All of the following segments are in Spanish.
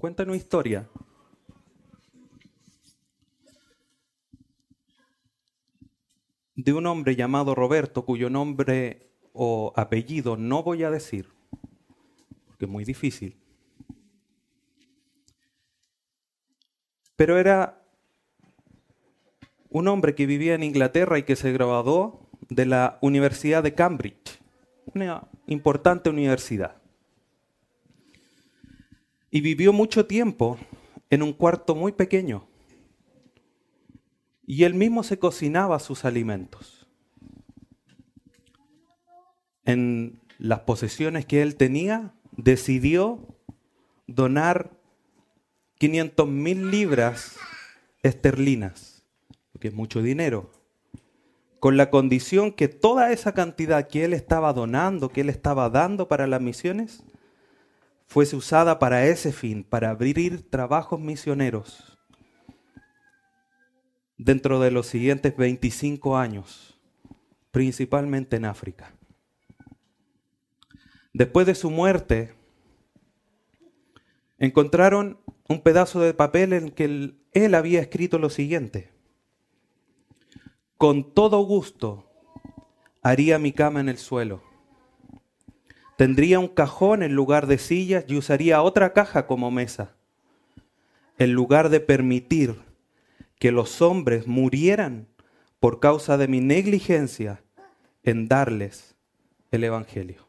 cuenta una historia. de un hombre llamado Roberto, cuyo nombre o apellido no voy a decir, porque es muy difícil. Pero era un hombre que vivía en Inglaterra y que se graduó de la Universidad de Cambridge, una importante universidad. Y vivió mucho tiempo en un cuarto muy pequeño. Y él mismo se cocinaba sus alimentos. En las posesiones que él tenía, decidió donar 500 mil libras esterlinas, que es mucho dinero, con la condición que toda esa cantidad que él estaba donando, que él estaba dando para las misiones, fuese usada para ese fin, para abrir trabajos misioneros dentro de los siguientes 25 años, principalmente en África. Después de su muerte, encontraron un pedazo de papel en que él, había escrito lo siguiente con todo gusto haría mi cama en el suelo. Tendría un cajón en lugar de sillas y usaría otra caja como mesa. En lugar de permitir que los hombres murieran por causa de mi negligencia en darles el Evangelio.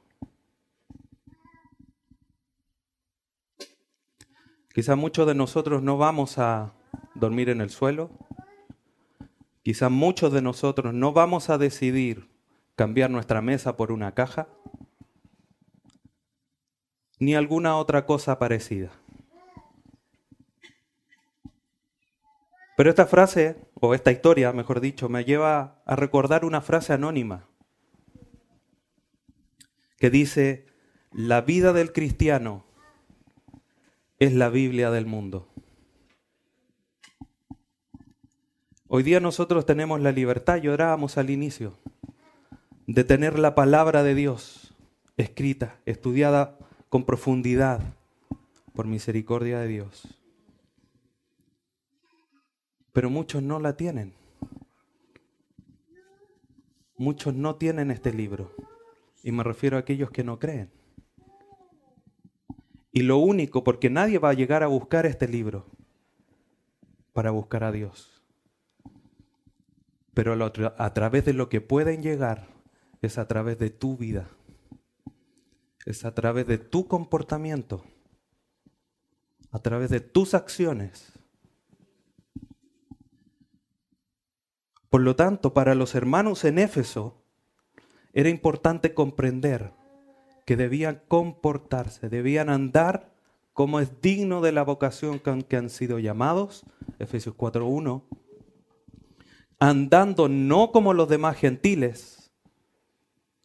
Quizá muchos de nosotros no vamos a dormir en el suelo, Quizá muchos de nosotros no vamos a decidir cambiar nuestra mesa por una caja, ni alguna otra cosa parecida. Pero esta frase, o esta historia, mejor dicho, me lleva a recordar una frase anónima que dice, la vida del cristiano es la Biblia del mundo. Hoy día nosotros tenemos la libertad, y orábamos al inicio, de tener la palabra de Dios escrita, estudiada con profundidad por misericordia de Dios. Pero muchos no la tienen. Muchos no tienen este libro. Y me refiero a aquellos que no creen. Y lo único, porque nadie va a llegar a buscar este libro para buscar a Dios pero a través de lo que pueden llegar es a través de tu vida, es a través de tu comportamiento, a través de tus acciones. Por lo tanto, para los hermanos en Éfeso era importante comprender que debían comportarse, debían andar como es digno de la vocación con que han sido llamados, Efesios 4.1, andando no como los demás gentiles,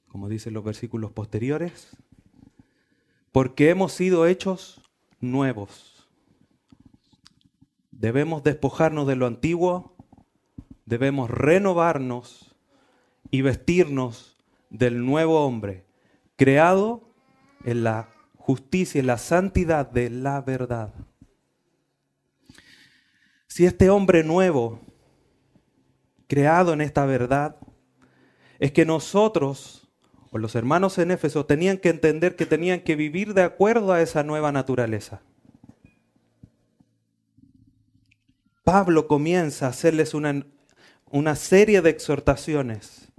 como dicen los versículos posteriores, porque hemos sido hechos nuevos. Debemos despojarnos de lo antiguo, debemos renovarnos y vestirnos del nuevo hombre, creado en la justicia y la santidad de la verdad. Si este hombre nuevo creado en esta verdad es que nosotros, o los hermanos en Éfeso, tenían que entender que tenían que vivir de acuerdo a esa nueva naturaleza. Pablo comienza a hacerles una, una serie de exhortaciones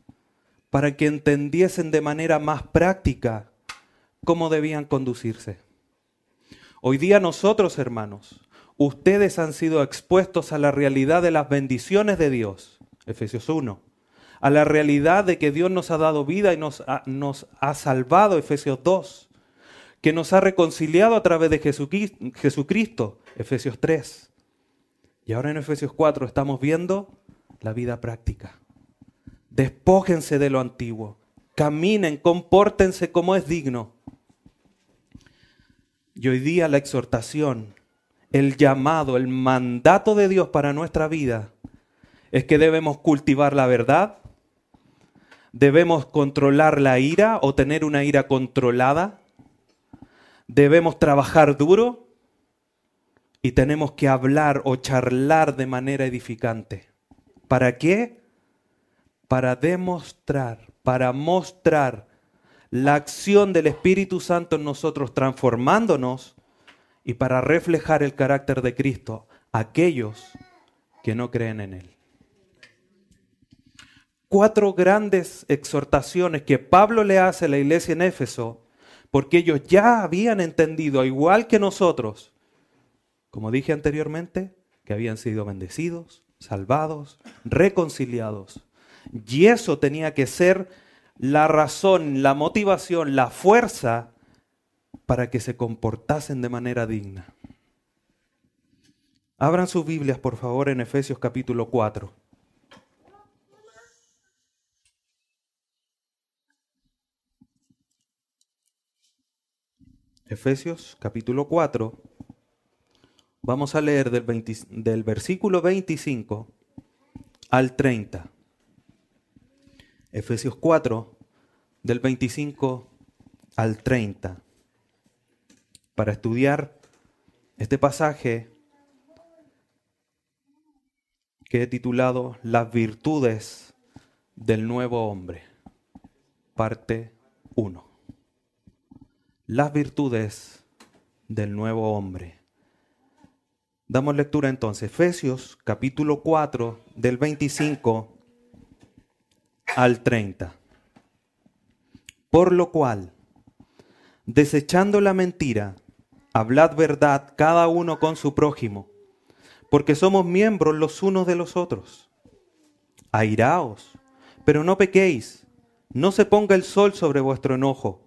para que entendiesen de manera más práctica cómo debían conducirse. Hoy día nosotros, hermanos, ustedes han sido expuestos a la realidad de las bendiciones de Dios Efesios 1. A la realidad de que Dios nos ha dado vida y nos ha, nos ha salvado, Efesios 2. Que nos ha reconciliado a través de Jesucristo, Efesios 3. Y ahora en Efesios 4 estamos viendo la vida práctica. Despójense de lo antiguo. Caminen, compórtense como es digno. Y hoy día la exhortación, el llamado, el mandato de Dios para nuestra vida es que debemos cultivar la verdad, debemos controlar la ira o tener una ira controlada, debemos trabajar duro, y tenemos que hablar o charlar de manera edificante. ¿Para qué? Para demostrar, para mostrar la acción del Espíritu Santo en nosotros transformándonos y para reflejar el carácter de Cristo a aquellos que no creen en Él. Cuatro grandes exhortaciones que Pablo le hace a la iglesia en Éfeso, porque ellos ya habían entendido, igual que nosotros, como dije anteriormente, que habían sido bendecidos, salvados, reconciliados. Y eso tenía que ser la razón, la motivación, la fuerza para que se comportasen de manera digna. Abran sus Biblias, por favor, en Efesios capítulo 4. Efesios capítulo 4. Vamos a leer del, del versículo 25 al 30. Efesios 4, del 25 al 30. Para estudiar este pasaje que he titulado Las virtudes del nuevo hombre, parte 1. Las virtudes del nuevo hombre. Damos lectura entonces, Efesios capítulo 4 del 25 al 30. Por lo cual, desechando la mentira, hablad verdad cada uno con su prójimo, porque somos miembros los unos de los otros. Airaos, pero no pequéis, no se ponga el sol sobre vuestro enojo,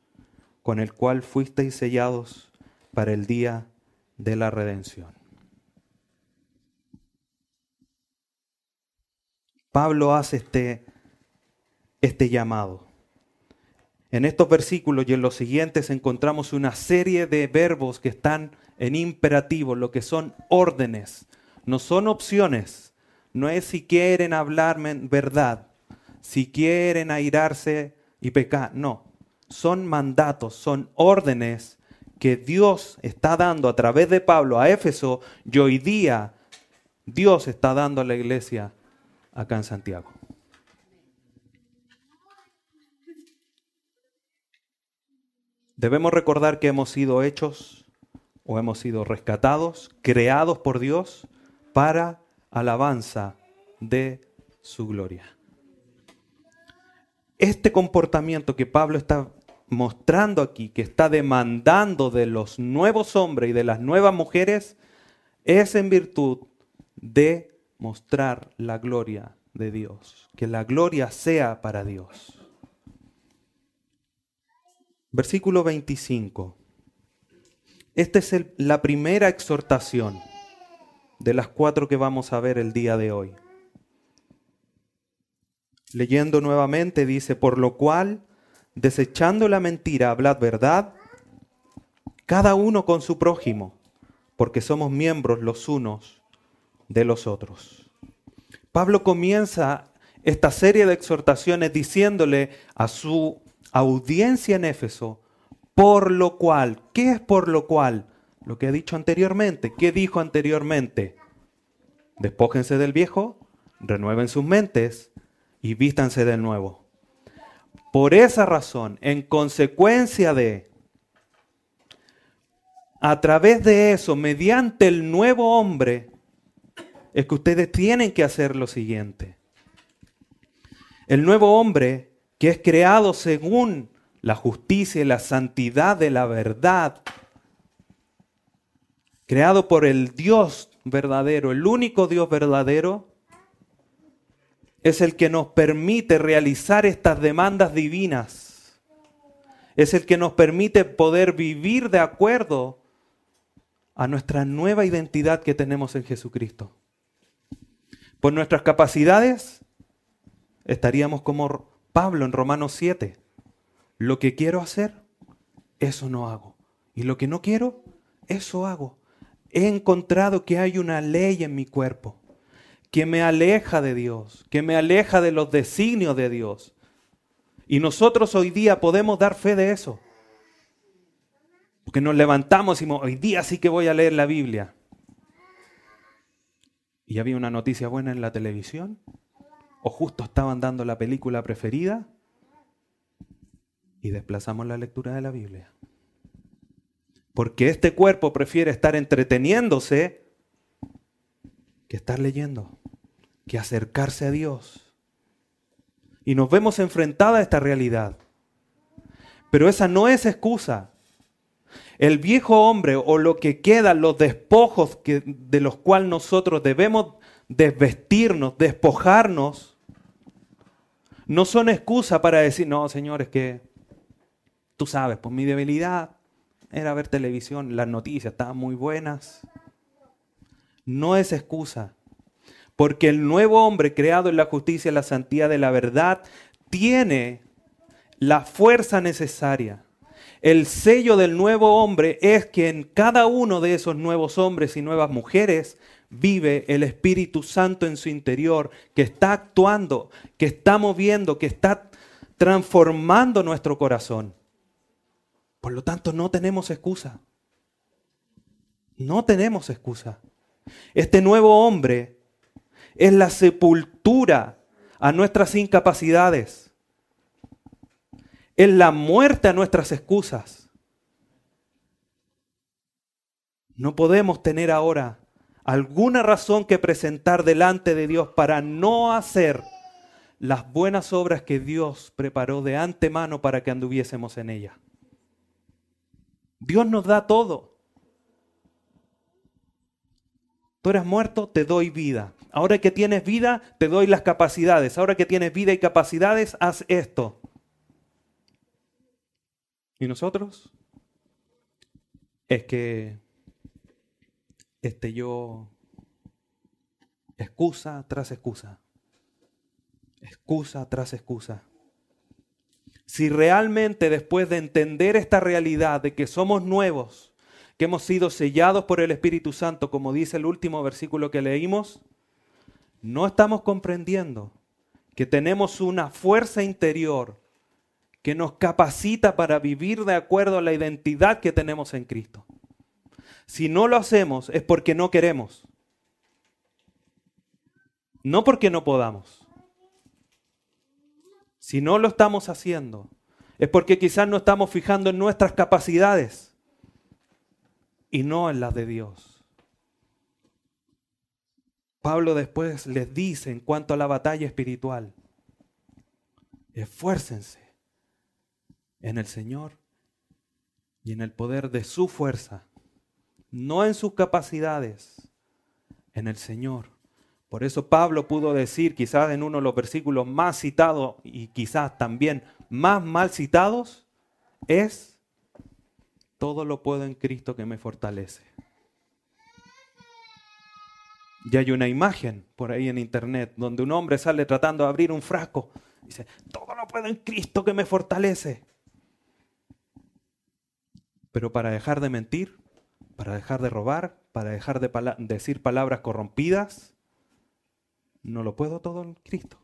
con el cual fuisteis sellados para el día de la redención. Pablo hace este, este llamado. En estos versículos y en los siguientes encontramos una serie de verbos que están en imperativo, lo que son órdenes, no son opciones. No es si quieren hablarme verdad, si quieren airarse y pecar, no. Son mandatos, son órdenes que Dios está dando a través de Pablo a Éfeso y hoy día Dios está dando a la iglesia acá en Santiago. Debemos recordar que hemos sido hechos o hemos sido rescatados, creados por Dios para alabanza de su gloria. Este comportamiento que Pablo está mostrando aquí, que está demandando de los nuevos hombres y de las nuevas mujeres, es en virtud de mostrar la gloria de Dios, que la gloria sea para Dios. Versículo 25. Esta es la primera exhortación de las cuatro que vamos a ver el día de hoy. Leyendo nuevamente dice, por lo cual, desechando la mentira, hablad verdad, cada uno con su prójimo, porque somos miembros los unos de los otros. Pablo comienza esta serie de exhortaciones diciéndole a su audiencia en Éfeso, por lo cual, ¿qué es por lo cual? Lo que he dicho anteriormente, ¿qué dijo anteriormente? Despójense del viejo, renueven sus mentes y vístanse del nuevo. Por esa razón, en consecuencia de, a través de eso, mediante el nuevo hombre, es que ustedes tienen que hacer lo siguiente. El nuevo hombre, que es creado según la justicia y la santidad de la verdad, creado por el Dios verdadero, el único Dios verdadero, es el que nos permite realizar estas demandas divinas. Es el que nos permite poder vivir de acuerdo a nuestra nueva identidad que tenemos en Jesucristo. Por nuestras capacidades estaríamos como Pablo en Romanos 7. Lo que quiero hacer, eso no hago. Y lo que no quiero, eso hago. He encontrado que hay una ley en mi cuerpo que me aleja de Dios, que me aleja de los designios de Dios. Y nosotros hoy día podemos dar fe de eso. Porque nos levantamos y decimos, hoy día sí que voy a leer la Biblia. Y había una noticia buena en la televisión. O justo estaban dando la película preferida. Y desplazamos la lectura de la Biblia. Porque este cuerpo prefiere estar entreteniéndose que estar leyendo que acercarse a Dios. Y nos vemos enfrentada a esta realidad. Pero esa no es excusa. El viejo hombre o lo que queda, los despojos de los cuales nosotros debemos desvestirnos, despojarnos, no son excusa para decir, no, señores, que tú sabes, pues mi debilidad era ver televisión, las noticias estaban muy buenas. No es excusa. Porque el nuevo hombre creado en la justicia y la santidad de la verdad tiene la fuerza necesaria. El sello del nuevo hombre es que en cada uno de esos nuevos hombres y nuevas mujeres vive el Espíritu Santo en su interior, que está actuando, que está moviendo, que está transformando nuestro corazón. Por lo tanto, no tenemos excusa. No tenemos excusa. Este nuevo hombre es la sepultura a nuestras incapacidades. Es la muerte a nuestras excusas. No podemos tener ahora alguna razón que presentar delante de Dios para no hacer las buenas obras que Dios preparó de antemano para que anduviésemos en ella. Dios nos da todo. Tú eres muerto, te doy vida. Ahora que tienes vida, te doy las capacidades. Ahora que tienes vida y capacidades, haz esto. ¿Y nosotros? Es que este yo excusa tras excusa. Excusa tras excusa. Si realmente después de entender esta realidad de que somos nuevos, que hemos sido sellados por el Espíritu Santo, como dice el último versículo que leímos, no estamos comprendiendo que tenemos una fuerza interior que nos capacita para vivir de acuerdo a la identidad que tenemos en Cristo. Si no lo hacemos es porque no queremos, no porque no podamos. Si no lo estamos haciendo es porque quizás no estamos fijando en nuestras capacidades y no en las de Dios. Pablo después les dice en cuanto a la batalla espiritual, esfuércense en el Señor y en el poder de su fuerza, no en sus capacidades, en el Señor. Por eso Pablo pudo decir, quizás en uno de los versículos más citados y quizás también más mal citados, es, todo lo puedo en Cristo que me fortalece. Y hay una imagen por ahí en internet donde un hombre sale tratando de abrir un frasco. Dice, todo lo puedo en Cristo que me fortalece. Pero para dejar de mentir, para dejar de robar, para dejar de decir palabras corrompidas, no lo puedo todo en Cristo.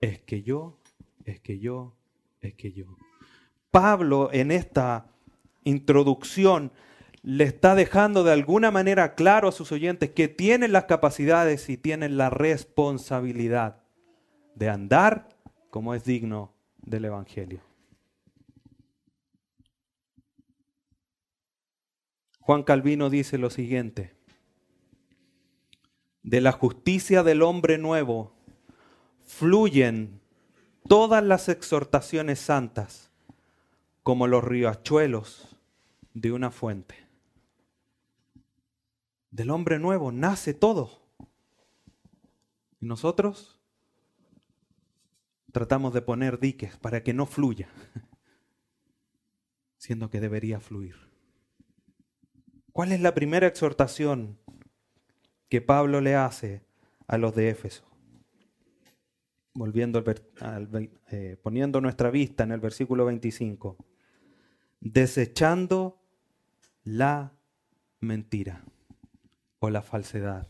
Es que yo, es que yo, es que yo. Pablo en esta introducción le está dejando de alguna manera claro a sus oyentes que tienen las capacidades y tienen la responsabilidad de andar como es digno del Evangelio. Juan Calvino dice lo siguiente, de la justicia del hombre nuevo fluyen todas las exhortaciones santas como los riachuelos de una fuente. Del hombre nuevo nace todo. Y nosotros tratamos de poner diques para que no fluya, siendo que debería fluir. ¿Cuál es la primera exhortación que Pablo le hace a los de Éfeso? Volviendo al, eh, poniendo nuestra vista en el versículo 25. Desechando la mentira o la falsedad.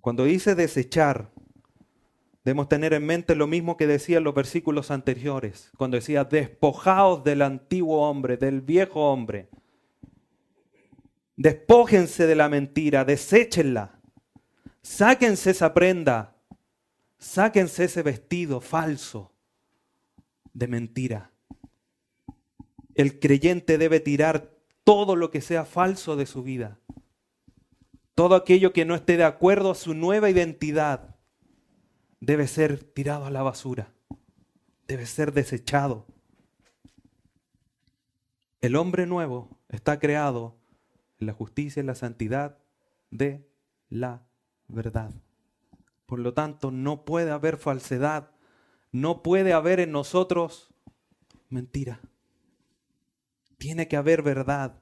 Cuando dice desechar, debemos tener en mente lo mismo que decía en los versículos anteriores, cuando decía despojaos del antiguo hombre, del viejo hombre. Despójense de la mentira, deséchenla. Sáquense esa prenda, sáquense ese vestido falso de mentira. El creyente debe tirar todo lo que sea falso de su vida. Todo aquello que no esté de acuerdo a su nueva identidad debe ser tirado a la basura, debe ser desechado. El hombre nuevo está creado en la justicia y la santidad de la verdad. Por lo tanto, no puede haber falsedad, no puede haber en nosotros mentira. Tiene que haber verdad.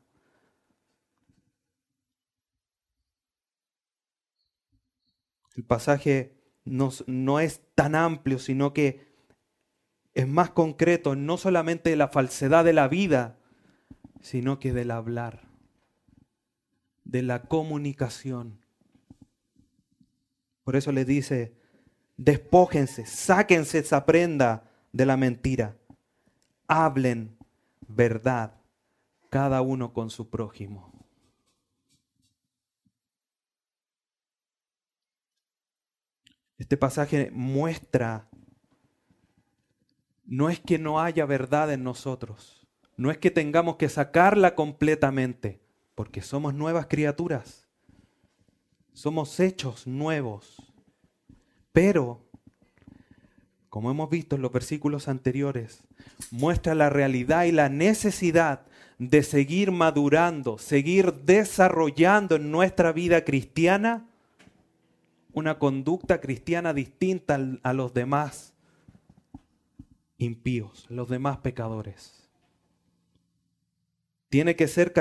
El pasaje no, no, es tan amplio, sino que es más concreto, no solamente de la falsedad de la vida, sino que del hablar, de la comunicación. Por eso le dice, despójense, sáquense esa prenda de la mentira, hablen verdad, cada uno con su prójimo. Este pasaje muestra, no es que no haya verdad en nosotros, no es que tengamos que sacarla completamente, porque somos nuevas criaturas, somos hechos nuevos, pero, como hemos visto en los versículos anteriores, muestra la realidad y la necesidad de seguir madurando, seguir desarrollando en nuestra vida cristiana una conducta cristiana distinta a los demás impíos, los demás pecadores. Tiene que ser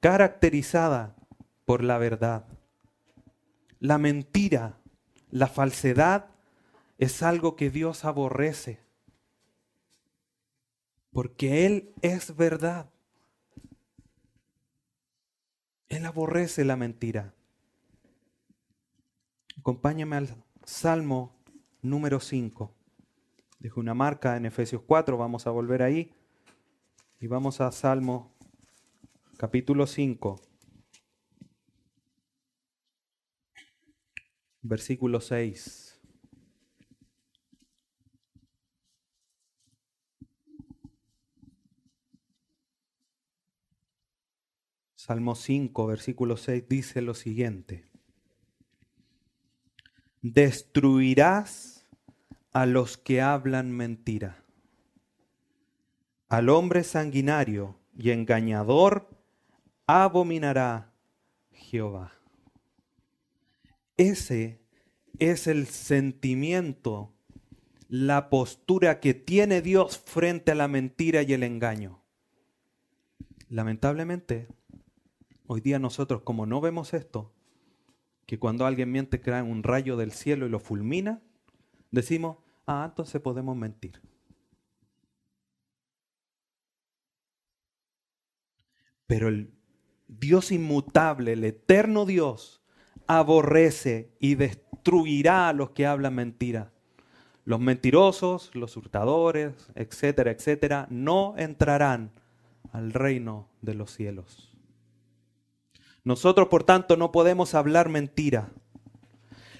caracterizada por la verdad. La mentira, la falsedad es algo que Dios aborrece, porque Él es verdad. Él aborrece la mentira. Acompáñame al Salmo número 5. Dejo una marca en Efesios 4, vamos a volver ahí. Y vamos a Salmo capítulo 5, versículo 6. Salmo 5, versículo 6 dice lo siguiente destruirás a los que hablan mentira. Al hombre sanguinario y engañador abominará Jehová. Ese es el sentimiento, la postura que tiene Dios frente a la mentira y el engaño. Lamentablemente, hoy día nosotros como no vemos esto, que cuando alguien miente cae un rayo del cielo y lo fulmina, decimos, ah, entonces podemos mentir. Pero el Dios inmutable, el eterno Dios, aborrece y destruirá a los que hablan mentira. Los mentirosos, los hurtadores, etcétera, etcétera, no entrarán al reino de los cielos. Nosotros, por tanto, no podemos hablar mentira.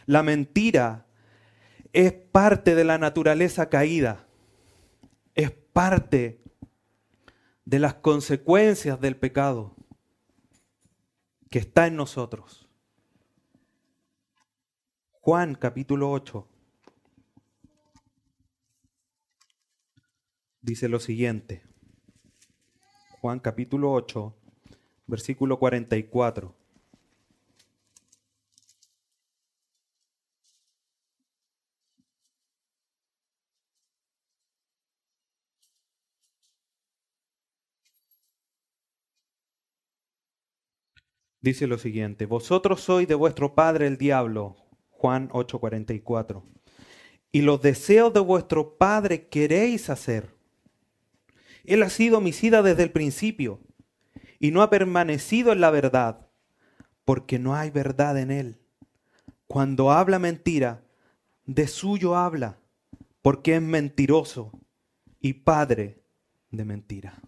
La mentira es parte de la naturaleza caída, es parte de las consecuencias del pecado que está en nosotros. Juan capítulo 8 dice lo siguiente. Juan capítulo 8 versículo 44. dice lo siguiente, vosotros sois de vuestro padre el diablo, Juan 8:44, y los deseos de vuestro padre queréis hacer. Él ha sido homicida desde el principio y no ha permanecido en la verdad, porque no hay verdad en él. Cuando habla mentira, de suyo habla, porque es mentiroso y padre de mentira.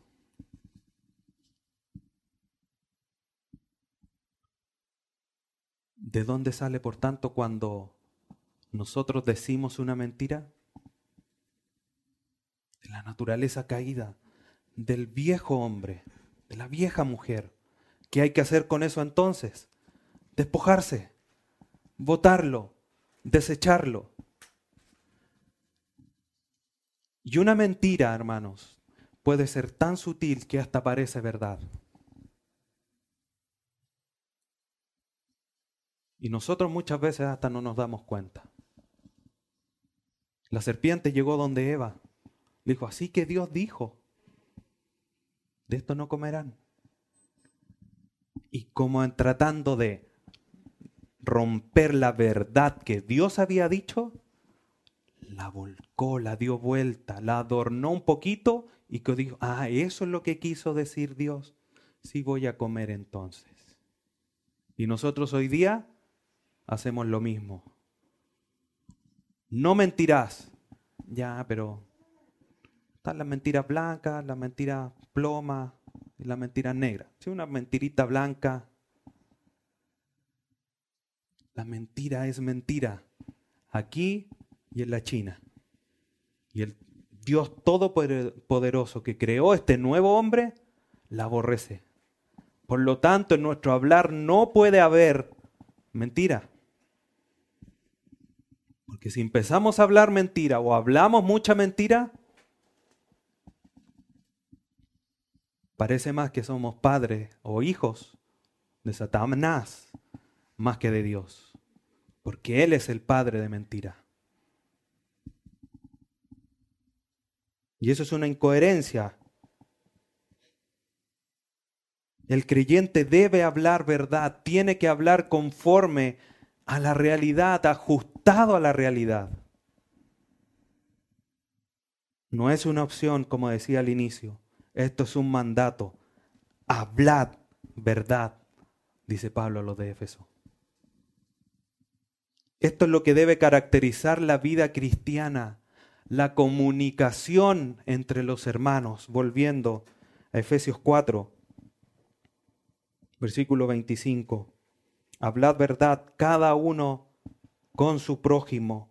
¿De dónde sale, por tanto, cuando nosotros decimos una mentira? De la naturaleza caída, del viejo hombre, de la vieja mujer. ¿Qué hay que hacer con eso entonces? Despojarse, votarlo, desecharlo. Y una mentira, hermanos, puede ser tan sutil que hasta parece verdad. Y nosotros muchas veces hasta no nos damos cuenta. La serpiente llegó donde Eva. Dijo, así que Dios dijo, de esto no comerán. Y como en tratando de romper la verdad que Dios había dicho, la volcó, la dio vuelta, la adornó un poquito y que dijo, ah, eso es lo que quiso decir Dios. Sí voy a comer entonces. Y nosotros hoy día hacemos lo mismo. No mentirás. Ya, pero están las mentiras blancas, las mentiras ploma y las mentiras negras. Si una mentirita blanca, la mentira es mentira. Aquí y en la China. Y el Dios Todopoderoso que creó este nuevo hombre, la aborrece. Por lo tanto, en nuestro hablar no puede haber mentira. Porque si empezamos a hablar mentira o hablamos mucha mentira, parece más que somos padres o hijos de Satanás más que de Dios. Porque Él es el padre de mentira. Y eso es una incoherencia. El creyente debe hablar verdad, tiene que hablar conforme a la realidad, ajustado a la realidad. No es una opción, como decía al inicio. Esto es un mandato. Hablad verdad, dice Pablo a los de Éfeso. Esto es lo que debe caracterizar la vida cristiana la comunicación entre los hermanos, volviendo a Efesios 4, versículo 25. Hablad verdad cada uno con su prójimo.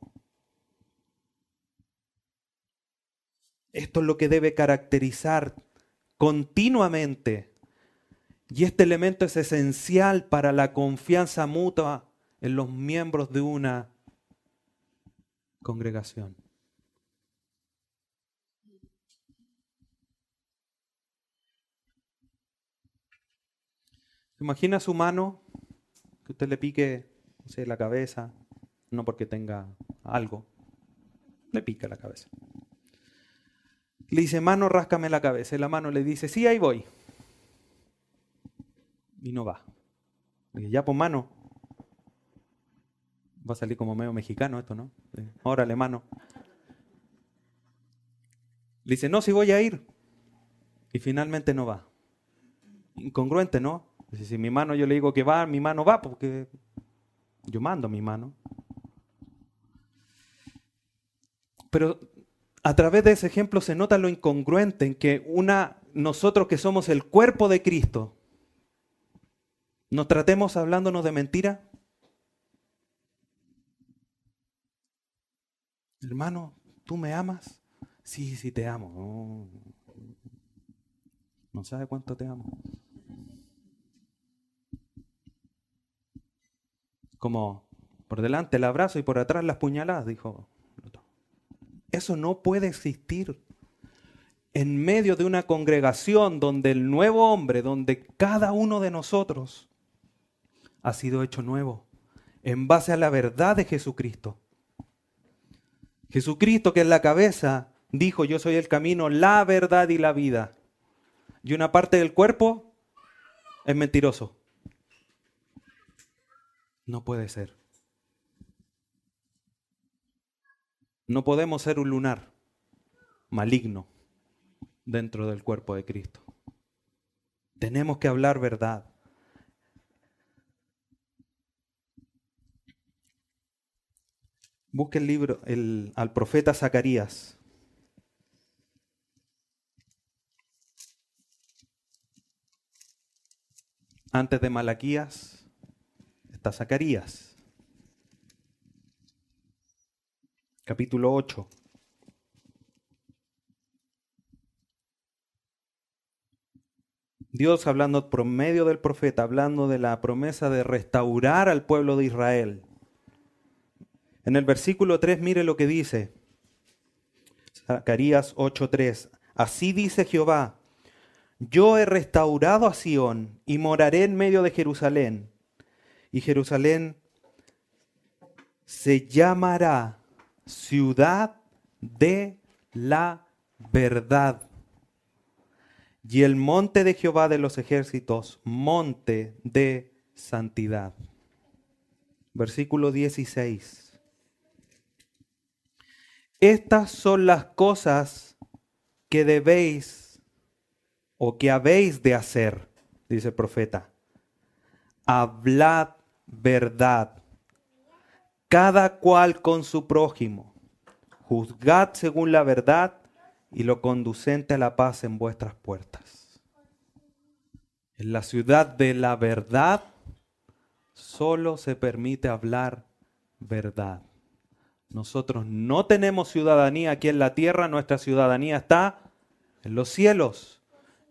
Esto es lo que debe caracterizar continuamente. Y este elemento es esencial para la confianza mutua en los miembros de una congregación. Imagina su mano, que usted le pique no la cabeza, no porque tenga algo, le pica la cabeza. Le dice, mano, ráscame la cabeza. Y la mano le dice, sí, ahí voy. Y no va. Le dice, ya, pues mano. Va a salir como medio mexicano esto, ¿no? Órale, mano. Le dice, no, sí voy a ir. Y finalmente no va. Incongruente, ¿no? si mi mano yo le digo que va, mi mano va, porque yo mando mi mano. Pero a través de ese ejemplo se nota lo incongruente en que una, nosotros que somos el cuerpo de Cristo, nos tratemos hablándonos de mentira. Hermano, ¿tú me amas? Sí, sí te amo. no sabe cuánto te amo. Como por delante el abrazo y por atrás las puñaladas, dijo. Eso no puede existir en medio de una congregación donde el nuevo hombre, donde cada uno de nosotros ha sido hecho nuevo en base a la verdad de Jesucristo. Jesucristo, que es la cabeza, dijo, yo soy el camino, la verdad y la vida. Y una parte del cuerpo es mentiroso. No puede ser. No podemos ser un lunar maligno dentro del cuerpo de Cristo. Tenemos que hablar verdad. Busque el libro al profeta Zacarías. Antes de Malaquías está Zacarías. Capítulo 8. Dios hablando por medio del profeta, hablando de la promesa de restaurar al pueblo de Israel. En el versículo 3 mire lo que dice. Zacarías 8:3. Así dice Jehová, yo he restaurado a Sión y moraré en medio de Jerusalén. Y Jerusalén se llamará ciudad de la verdad. Y el monte de Jehová de los ejércitos, monte de santidad. Versículo 16. Estas son las cosas que debéis o que habéis de hacer, dice el profeta. Hablad verdad, cada cual con su prójimo. Juzgad según la verdad y lo conducente a la paz en vuestras puertas. En la ciudad de la verdad solo se permite hablar verdad. Nosotros no tenemos ciudadanía aquí en la tierra, nuestra ciudadanía está en los cielos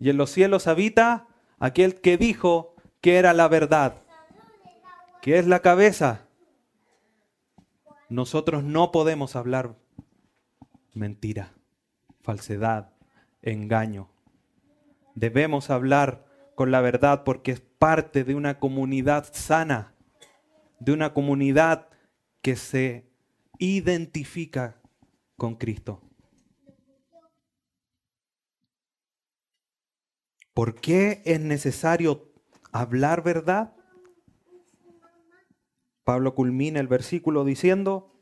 y en los cielos habita aquel que dijo que era la verdad, que es la cabeza. Nosotros no podemos hablar mentira, falsedad, engaño. Debemos hablar con la verdad porque es parte de una comunidad sana, de una comunidad que se identifica con Cristo. ¿Por qué es necesario hablar verdad? Pablo culmina el versículo diciendo,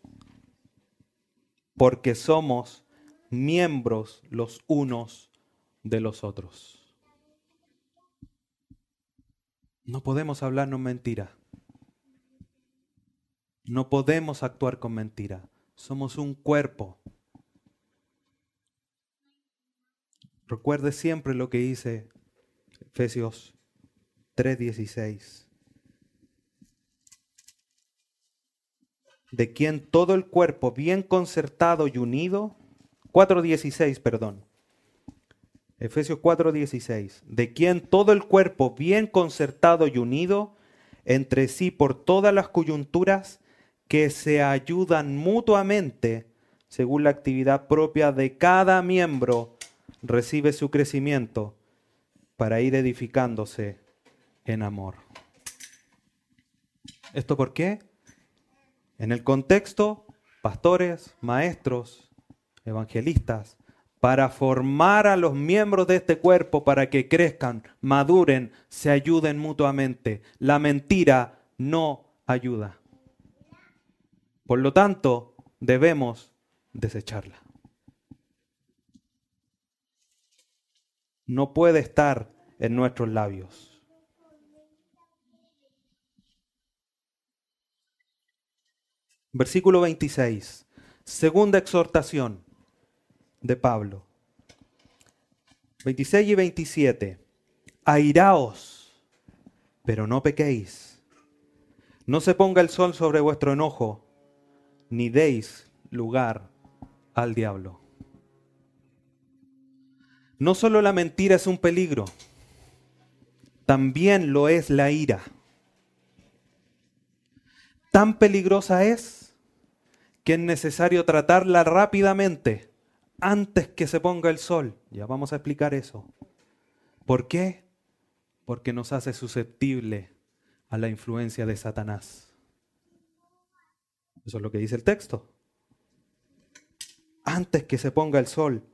porque somos miembros los unos de los otros. No podemos hablarnos mentira. No podemos actuar con mentira. Somos un cuerpo. Recuerde siempre lo que dice Efesios 3:16. De quien todo el cuerpo bien concertado y unido, 4:16, perdón. Efesios 4:16. De quien todo el cuerpo bien concertado y unido entre sí por todas las coyunturas que se ayudan mutuamente según la actividad propia de cada miembro, recibe su crecimiento para ir edificándose en amor. ¿Esto por qué? En el contexto, pastores, maestros, evangelistas, para formar a los miembros de este cuerpo para que crezcan, maduren, se ayuden mutuamente. La mentira no ayuda. Por lo tanto, debemos desecharla. no puede estar en nuestros labios. Versículo 26. Segunda exhortación de Pablo. 26 y 27. Airaos, pero no pequéis. No se ponga el sol sobre vuestro enojo, ni deis lugar al diablo. No solo la mentira es un peligro, también lo es la ira. Tan peligrosa es que es necesario tratarla rápidamente, antes que se ponga el sol. Ya vamos a explicar eso. ¿Por qué? Porque nos hace susceptible a la influencia de Satanás. Eso es lo que dice el texto. Antes que se ponga el sol,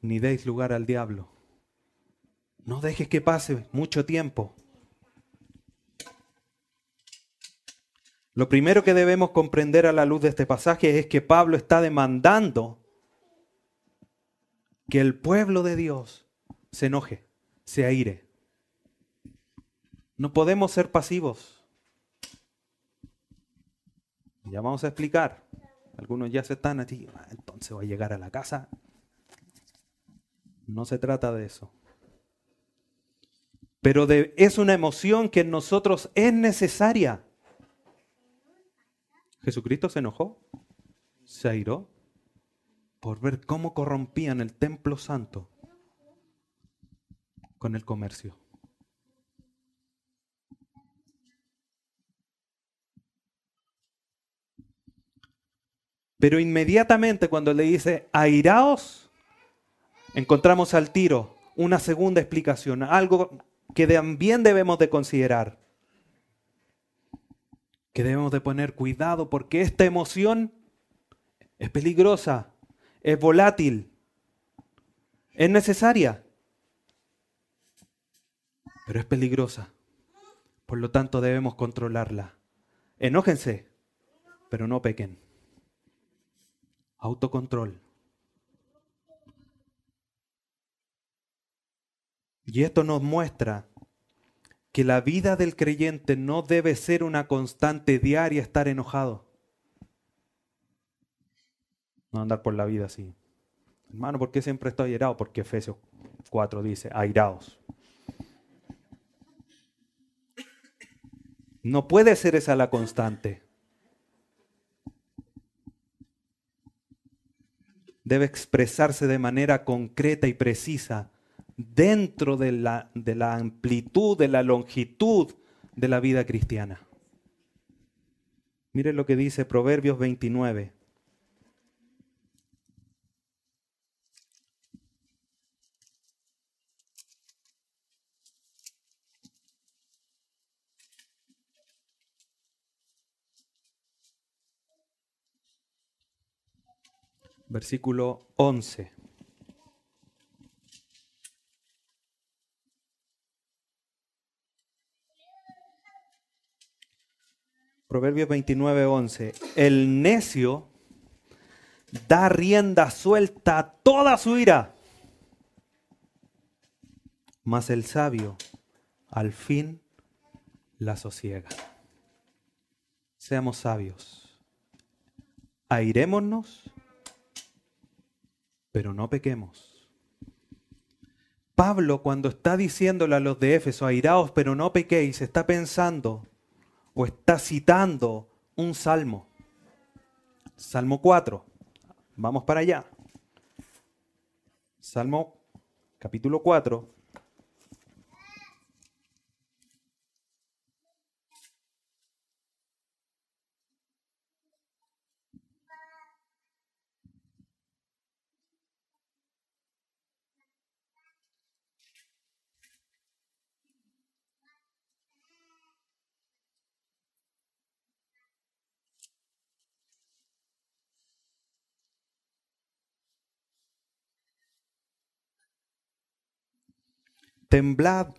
ni deis lugar al diablo. No dejes que pase mucho tiempo. Lo primero que debemos comprender a la luz de este pasaje es que Pablo está demandando que el pueblo de Dios se enoje, se aire. No podemos ser pasivos. Ya vamos a explicar. Algunos ya se están aquí. Ah, entonces voy a llegar a la casa. No se trata de eso. Pero es una emoción que en nosotros es necesaria. Jesucristo se enojó, se airó por ver cómo corrompían el templo santo con el comercio. Pero inmediatamente cuando le dice, airaos, encontramos al tiro una segunda explicación, algo que también debemos de considerar, que debemos de poner cuidado porque esta emoción es peligrosa, es volátil, es necesaria, pero es peligrosa. Por lo tanto debemos controlarla. Enójense, pero no pequen. Autocontrol. Y esto nos muestra que la vida del creyente no debe ser una constante diaria estar enojado. No andar por la vida así. Hermano, ¿por qué siempre estoy airado? Porque Efesios 4 dice, airados. No puede ser esa la constante. debe expresarse de manera concreta y precisa dentro de la, de la amplitud, de la longitud de la vida cristiana. Mire lo que dice Proverbios 29. versículo 11. Proverbios 29, 11. El necio da rienda suelta a toda su ira, mas el sabio al fin la sosiega. Seamos sabios. Airémonos pero no pequemos. Pablo cuando está diciéndole a los de Éfeso, airaos, pero no pequéis, está pensando o está citando un salmo. Salmo 4. Vamos para allá. Salmo capítulo 4, Temblad.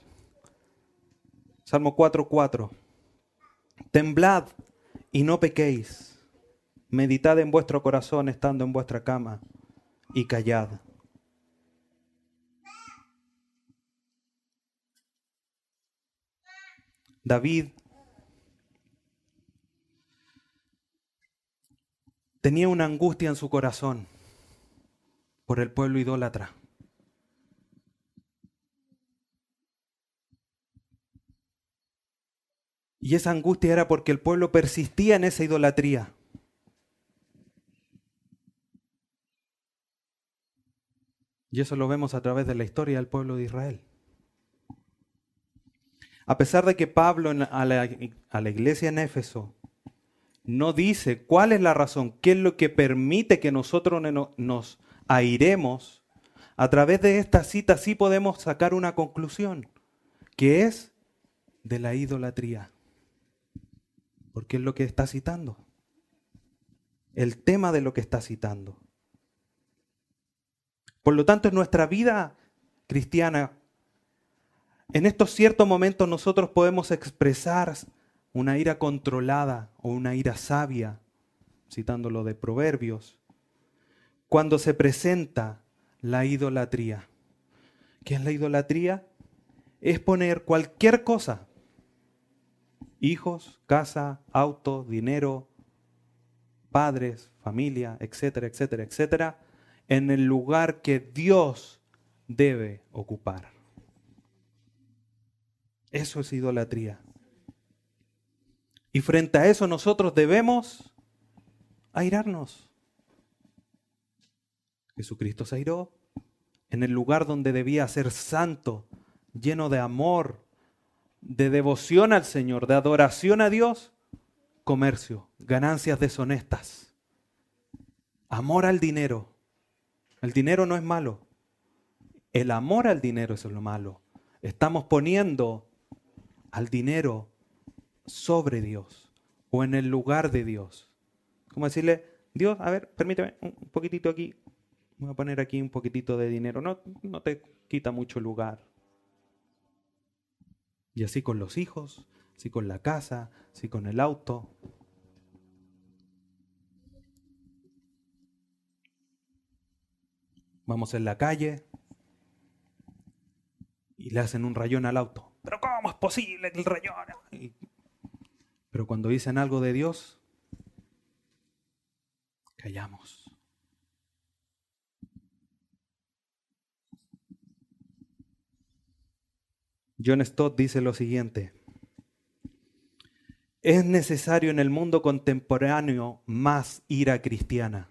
Salmo 4:4. Temblad y no pequéis. Meditad en vuestro corazón estando en vuestra cama y callad. David tenía una angustia en su corazón por el pueblo idólatra. Y esa angustia era porque el pueblo persistía en esa idolatría. Y eso lo vemos a través de la historia del pueblo de Israel. A pesar de que Pablo a la, iglesia en Éfeso no dice cuál es la razón, qué es lo que permite que nosotros nos airemos, a través de esta cita sí podemos sacar una conclusión, que es de la idolatría porque es lo que está citando. El tema de lo que está citando. Por lo tanto, en nuestra vida cristiana, en estos ciertos momentos nosotros podemos expresar una ira controlada o una ira sabia, citándolo de Proverbios, cuando se presenta la idolatría. ¿Qué es la idolatría? Es poner cualquier cosa, hijos, casa, auto, dinero, padres, familia, etcétera, etcétera, etcétera, en el lugar que Dios debe ocupar. Eso es idolatría. Y frente a eso nosotros debemos airarnos. Jesucristo se airó en el lugar donde debía ser santo, lleno de amor, de devoción al Señor, de adoración a Dios, comercio, ganancias deshonestas, amor al dinero. El dinero no es malo. El amor al dinero es lo malo. Estamos poniendo al dinero sobre Dios o en el lugar de Dios. Como decirle, Dios, a ver, permíteme un poquitito aquí. Voy a poner aquí un poquitito de dinero. No, no te quita mucho lugar. Y así con los hijos, así con la casa, así con el auto. Vamos en la calle y le hacen un rayón al auto. ¿Pero cómo es posible el rayón? Pero cuando dicen algo de Dios, callamos. John Stott dice lo siguiente. Es necesario en el mundo contemporáneo más ira cristiana.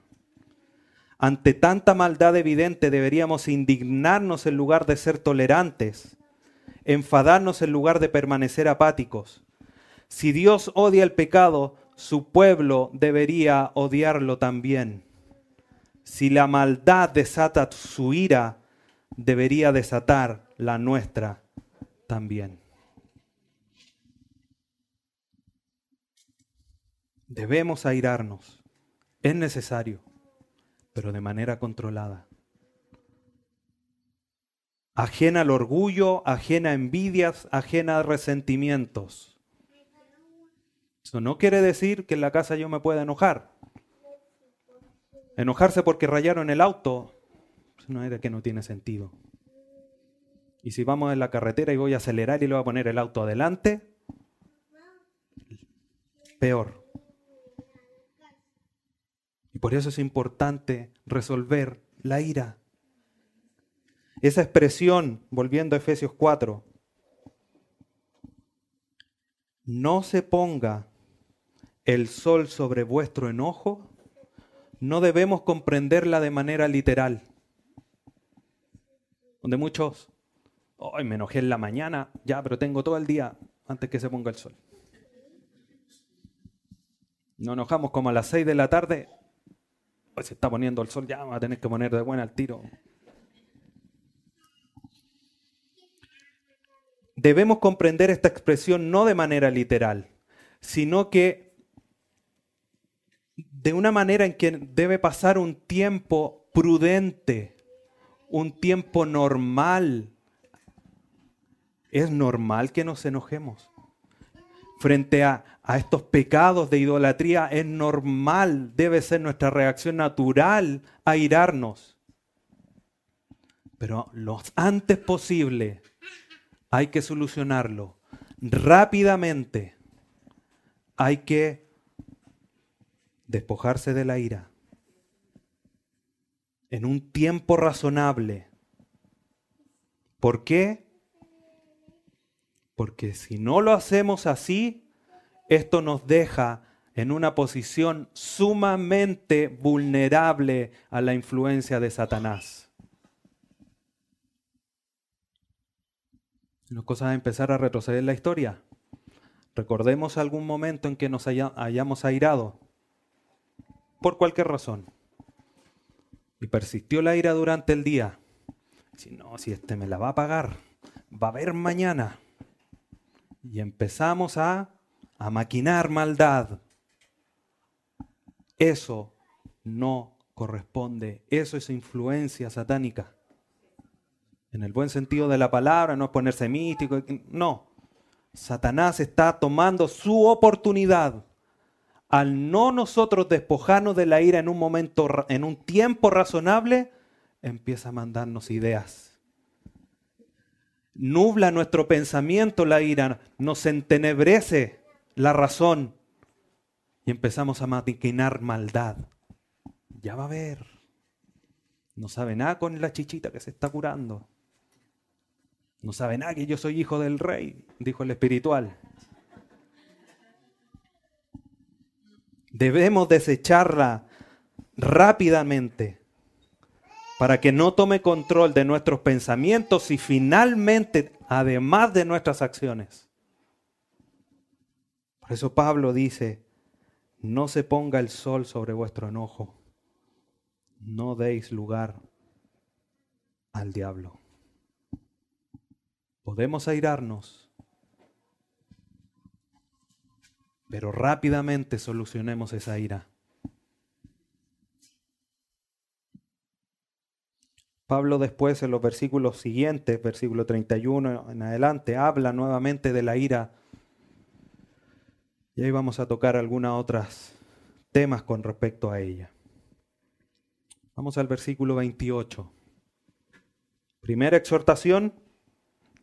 Ante tanta maldad evidente deberíamos indignarnos en lugar de ser tolerantes, enfadarnos en lugar de permanecer apáticos. Si Dios odia el pecado, su pueblo debería odiarlo también. Si la maldad desata su ira, debería desatar la nuestra también. Debemos airarnos, es necesario, pero de manera controlada. Ajena al orgullo, ajena a envidias, ajena a resentimientos. Eso no quiere decir que en la casa yo me pueda enojar. Enojarse porque rayaron el auto, no es que no tiene sentido. Y si vamos en la carretera y voy a acelerar y le voy a poner el auto adelante, peor. Y por eso es importante resolver la ira. Esa expresión, volviendo a Efesios 4, no se ponga el sol sobre vuestro enojo, no debemos comprenderla de manera literal. Donde muchos Hoy me enojé en la mañana, ya, pero tengo todo el día antes que se ponga el sol. Nos enojamos como a las 6 de la tarde. Hoy se está poniendo el sol, ya vamos a tener que poner de buena al tiro. Debemos comprender esta expresión no de manera literal, sino que de una manera en que debe pasar un tiempo prudente, un tiempo normal es normal que nos enojemos. Frente a, estos pecados de idolatría, es normal, debe ser nuestra reacción natural a irarnos. Pero lo antes posible hay que solucionarlo. Rápidamente hay que despojarse de la ira. En un tiempo razonable. ¿Por qué? Porque si no lo hacemos así, esto nos deja en una posición sumamente vulnerable a la influencia de Satanás. Una cosa es empezar a retroceder la historia. Recordemos algún momento en que nos hayamos airado, por cualquier razón, y persistió la ira durante el día. Si no, si este me la va a pagar, va a haber mañana y empezamos a, maquinar maldad. Eso no corresponde, eso es influencia satánica. En el buen sentido de la palabra, no es ponerse místico, no. Satanás está tomando su oportunidad al no nosotros despojarnos de la ira en un momento, en un tiempo razonable, empieza a mandarnos ideas. Nubla nuestro pensamiento la ira, nos entenebrece la razón y empezamos a maquinar maldad. Ya va a ver. No sabe nada con la chichita que se está curando. No sabe nada que yo soy hijo del rey, dijo el espiritual. Debemos desecharla rápidamente para que no tome control de nuestros pensamientos y finalmente, además de nuestras acciones. Por eso Pablo dice, no se ponga el sol sobre vuestro enojo, no deis lugar al diablo. Podemos airarnos, pero rápidamente solucionemos esa ira. Pablo después en los versículos siguientes, versículo 31 en adelante, habla nuevamente de la ira. Y ahí vamos a tocar algunos otros temas con respecto a ella. Vamos al versículo 28. Primera exhortación,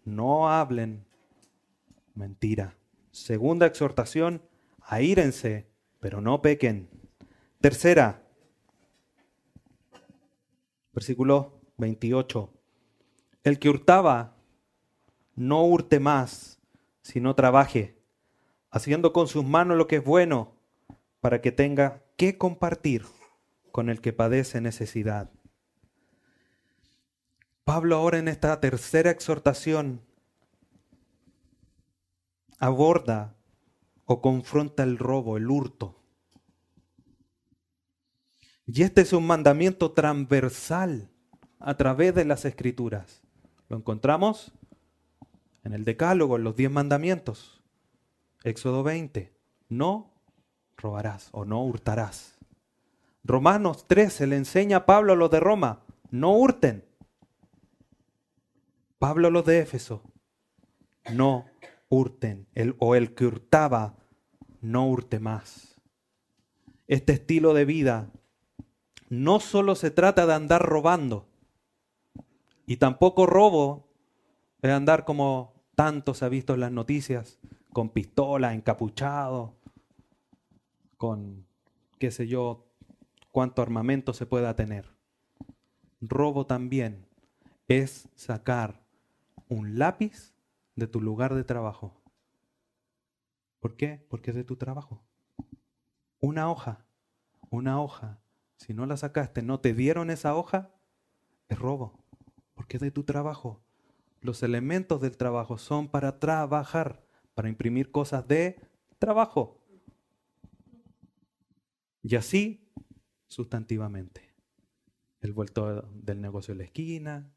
no hablen mentira. Segunda exhortación, aírense, pero no pequen. Tercera, versículo 28. El que hurtaba, no hurte más, sino trabaje, haciendo con sus manos lo que es bueno, para que tenga que compartir con el que padece necesidad. Pablo ahora en esta tercera exhortación aborda o confronta el robo, el hurto. Y este es un mandamiento transversal a través de las escrituras. Lo encontramos en el Decálogo, en los diez mandamientos. Éxodo 20. No robarás o no hurtarás. Romanos 13 le enseña a Pablo a los de Roma, no hurten. Pablo a los de Éfeso, no hurten. El, o el que hurtaba, no hurte más. Este estilo de vida no solo se trata de andar robando, y tampoco robo es andar como tanto se ha visto en las noticias, con pistola, encapuchado, con qué sé yo, cuánto armamento se pueda tener. Robo también es sacar un lápiz de tu lugar de trabajo. ¿Por qué? Porque es de tu trabajo. Una hoja, una hoja. Si no la sacaste, no te dieron esa hoja, es robo es de tu trabajo. Los elementos del trabajo son para trabajar, para imprimir cosas de trabajo. Y así sustantivamente. El vuelto del negocio de la esquina.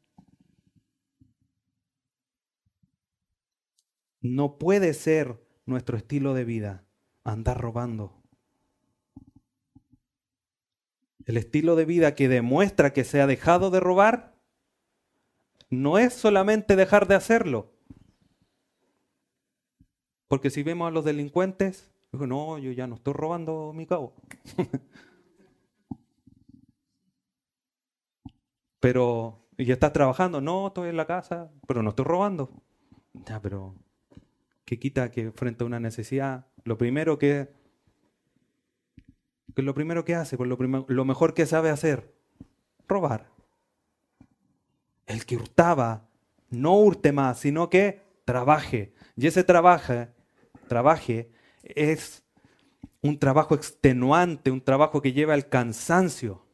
No puede ser nuestro estilo de vida andar robando. El estilo de vida que demuestra que se ha dejado de robar no es solamente dejar de hacerlo. Porque si vemos a los delincuentes, no, yo ya no estoy robando mi cabo. pero, ¿y estás trabajando? No, estoy en la casa, pero no estoy robando. Ya, pero, ¿qué quita que frente a una necesidad, lo primero que, que lo primero que hace, pues lo mejor que sabe hacer, robar? El que hurtaba, no hurte más, sino que trabaje. Y ese trabajo, trabaje es un trabajo extenuante, un trabajo que lleva al cansancio.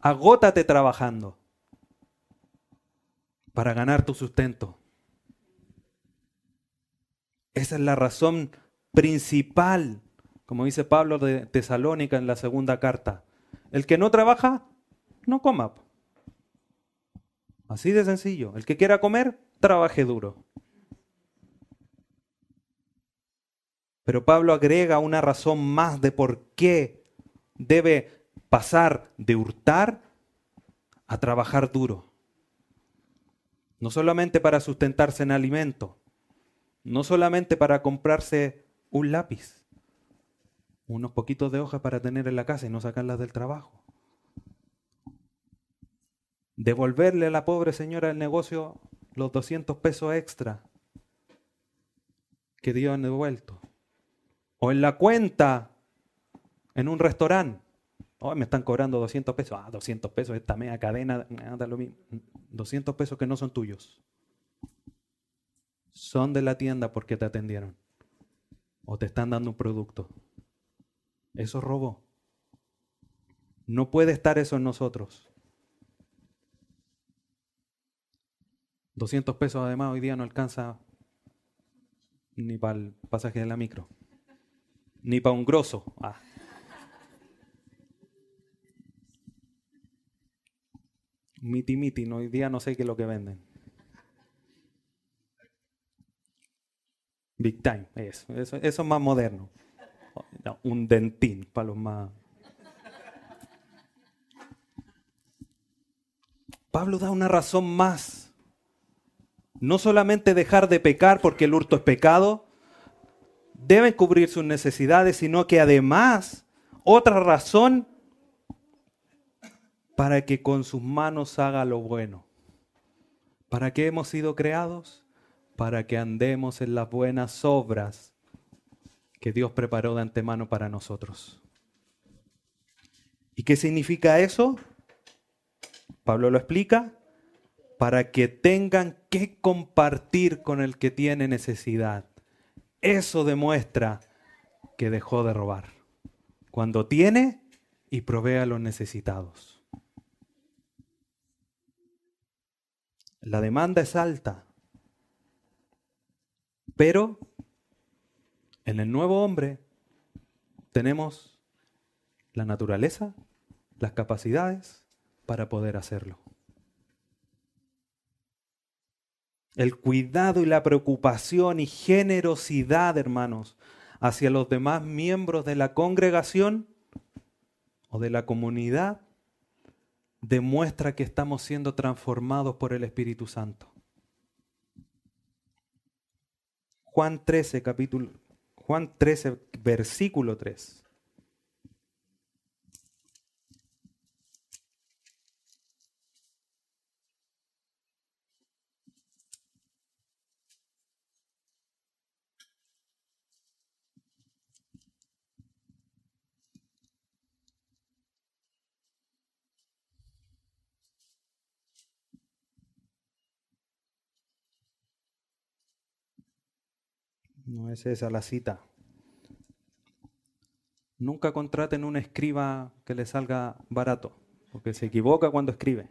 Agótate trabajando para ganar tu sustento. Esa es la razón principal, como dice Pablo de Tesalónica en la segunda carta. El que no trabaja, no coma. Así de sencillo. El que quiera comer, trabaje duro. Pero Pablo agrega una razón más de por qué debe pasar de hurtar a trabajar duro. No solamente para sustentarse en alimento, No solamente para comprarse un lápiz, unos poquitos de hojas para tener en la casa y no sacarlas del trabajo. Devolverle a la pobre señora del negocio los 200 pesos extra que dio en devuelto. O en la cuenta, en un restaurante. Hoy me están cobrando 200 pesos. Ah, 200 pesos, esta media cadena, da lo mismo. 200 pesos que no son tuyos. Son de la tienda porque te atendieron. O te están dando un producto. Eso es robo. No puede estar eso en nosotros. 200 pesos además hoy día no alcanza ni para el pasaje de la micro, ni para un grosso. Ah. Miti miti, hoy día no sé qué es lo que venden. Big time, eso, eso, eso es más moderno. un dentín para los más... Pablo da una razón más. No solamente dejar de pecar porque el hurto es pecado, deben cubrir sus necesidades, sino que además otra razón para que con sus manos haga lo bueno. ¿Para qué hemos sido creados? Para que andemos en las buenas obras que Dios preparó de antemano para nosotros. ¿Y qué significa eso? Pablo lo explica, para que tengan que compartir con el que tiene necesidad. Eso demuestra que dejó de robar. Cuando tiene y provee a los necesitados. La demanda es alta, pero en el nuevo hombre tenemos la naturaleza, las capacidades para poder hacerlo. El cuidado y la preocupación y generosidad, hermanos, hacia los demás miembros de la congregación o de la comunidad demuestra que estamos siendo transformados por el Espíritu Santo. Juan 13, capítulo, Juan 13, versículo 3. No es esa la cita. Nunca contraten un escriba que le salga barato, porque se equivoca cuando escribe.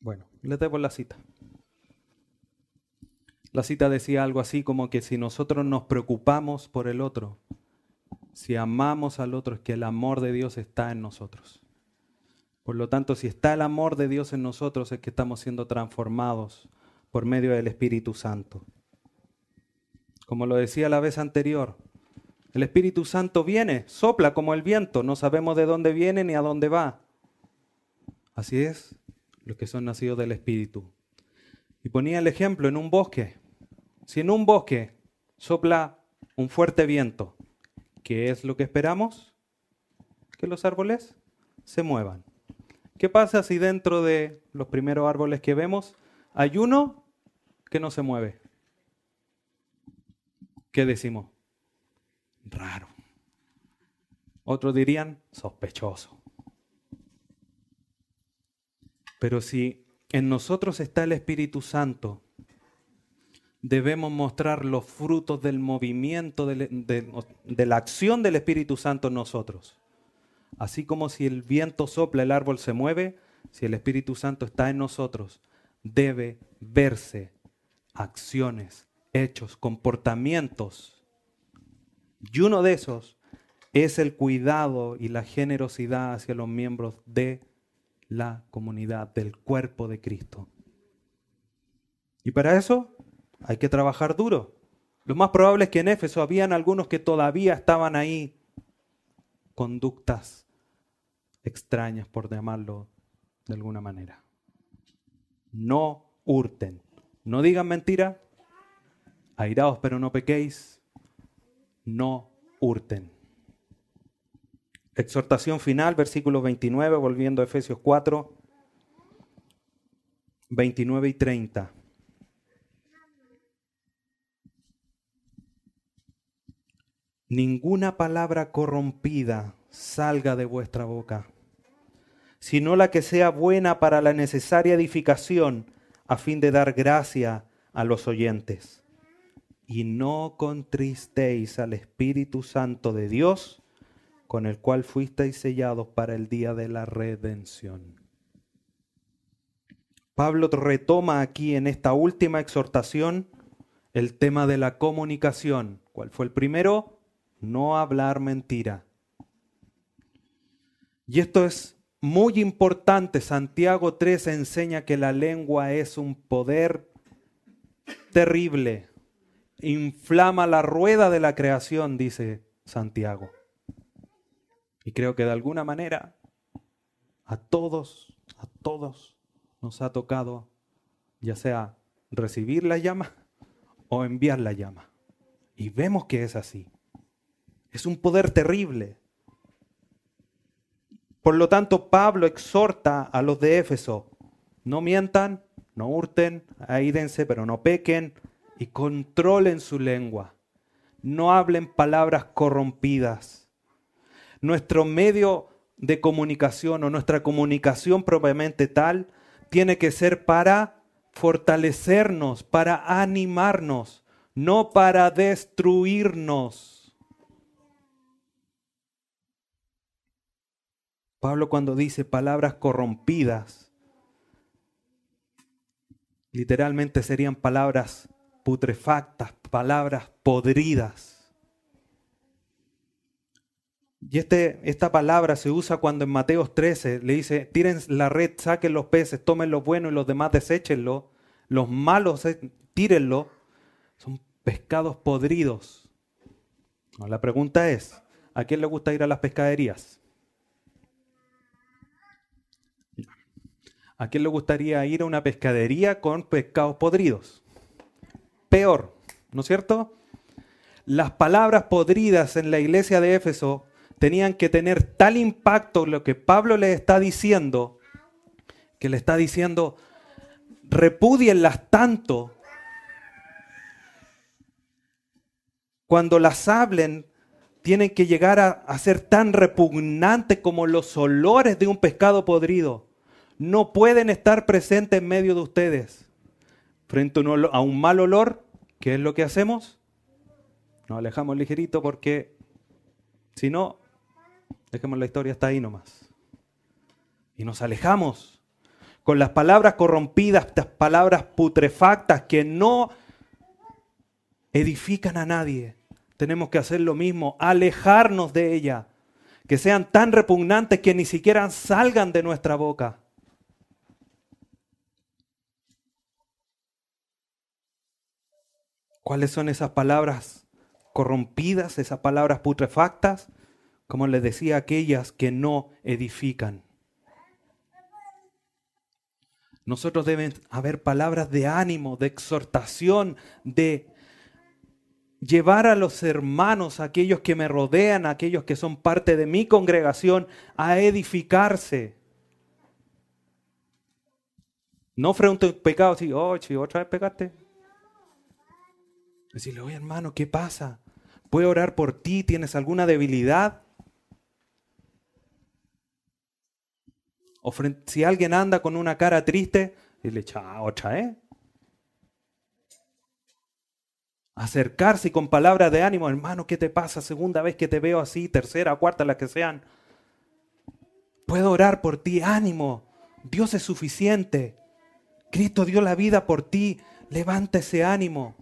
Bueno, le debo la cita. La cita decía algo así como que si nosotros nos preocupamos por el otro, si amamos al otro, es que el amor de Dios está en nosotros. Por lo tanto, si está el amor de Dios en nosotros, es que estamos siendo transformados por medio del Espíritu Santo. Como lo decía la vez anterior, el Espíritu Santo viene, sopla como el viento, no sabemos de dónde viene ni a dónde va. Así es, los que son nacidos del Espíritu. Y ponía el ejemplo en un bosque. Si en un bosque sopla un fuerte viento, ¿qué es lo que esperamos? Que los árboles se muevan. ¿Qué pasa si dentro de los primeros árboles que vemos hay uno que no se mueve? ¿Qué decimos? Raro. Otros dirían sospechoso. Pero si en nosotros está el Espíritu Santo, debemos mostrar los frutos del movimiento, de, la acción del Espíritu Santo en nosotros. Así como si el viento sopla, el árbol se mueve, si el Espíritu Santo está en nosotros, debe verse acciones, hechos, comportamientos. Y uno de esos es el cuidado y la generosidad hacia los miembros de la comunidad, del cuerpo de Cristo. Y para eso hay que trabajar duro, Lo más probable es que en Éfeso habían algunos que todavía estaban ahí, conductas extrañas, por llamarlo de alguna manera. No hurten. No digan mentira. Airaos, pero no pequéis. No hurten. Exhortación final, versículo 29, volviendo a Efesios 4, 29 y 30. Ninguna palabra corrompida salga de vuestra boca, sino la que sea buena para la necesaria edificación, a fin de dar gracia a los oyentes. Y no contristéis al Espíritu Santo de Dios, con el cual fuisteis sellados para el día de la redención. Pablo retoma aquí en esta última exhortación el tema de la comunicación. ¿Cuál fue el primero? No hablar mentira. Y esto es muy importante. Santiago 3 enseña que la lengua es un poder terrible. Inflama la rueda de la creación, dice Santiago. Y creo que de alguna manera a todos, a todos nos ha tocado ya sea recibir la llama o enviar la llama. Y vemos que es así. Es un poder terrible. Por lo tanto, Pablo exhorta a los de Éfeso, no mientan, no hurten, aídense, pero no pequen y controlen su lengua. No hablen palabras corrompidas nuestro medio de comunicación o nuestra comunicación propiamente tal tiene que ser para fortalecernos, para animarnos, no para destruirnos. Pablo cuando dice palabras corrompidas, literalmente serían palabras putrefactas, palabras podridas. Y este, esta palabra se usa cuando en Mateos 13 le dice, tiren la red, saquen los peces, tomen lo bueno y los demás deséchenlo. Los malos, eh, tírenlo. Son pescados podridos. La pregunta es, ¿a quién le gusta ir a las pescaderías? ¿A quién le gustaría ir a una pescadería con pescados podridos? Peor, ¿no es cierto? Las palabras podridas en la iglesia de Éfeso tenían que tener tal impacto lo que Pablo le está diciendo, que le está diciendo, repudienlas tanto. Cuando las hablen, tienen que llegar a, ser tan repugnantes como los olores de un pescado podrido. No pueden estar presentes en medio de ustedes. Frente a un mal olor, ¿qué es lo que hacemos? Nos alejamos ligerito porque si no, Dejemos la historia hasta ahí nomás. Y nos alejamos con las palabras corrompidas, estas palabras putrefactas que no edifican a nadie. Tenemos que hacer lo mismo, alejarnos de ella, que sean tan repugnantes que ni siquiera salgan de nuestra boca. ¿Cuáles son esas palabras corrompidas, esas palabras putrefactas? como les decía, aquellas que no edifican. Nosotros deben haber palabras de ánimo, de exhortación, de llevar a los hermanos, a aquellos que me rodean, a aquellos que son parte de mi congregación, a edificarse. No frente a un pecado así, oh, otra vez pegaste. Decirle, oye hermano, ¿qué pasa? ¿Puedo orar por ti? ¿Tienes alguna debilidad? O si alguien anda con una cara triste, dile, chao, otra, ¿eh? Acercarse con palabras de ánimo, hermano, ¿qué te pasa? Segunda vez que te veo así, tercera, cuarta, la que sean. Puedo orar por ti, ánimo. Dios es suficiente. Cristo dio la vida por ti. Levanta ese ánimo.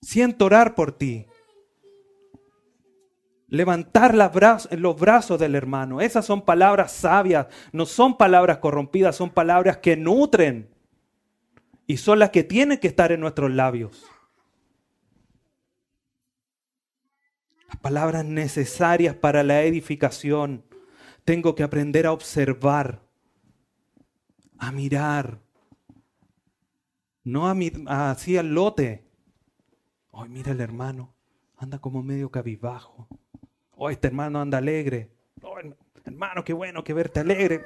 Siento orar por ti. Levantar la los brazos del hermano. Esas son palabras sabias, no son palabras corrompidas, son palabras que nutren. Y son las que tienen que estar en nuestros labios. Las palabras necesarias para la edificación. Tengo que aprender a observar, a mirar, no a, mi, así al lote, Hoy mira el hermano, anda como medio cabizbajo. Oh, este hermano anda alegre. Oh, hermano, qué bueno que verte alegre.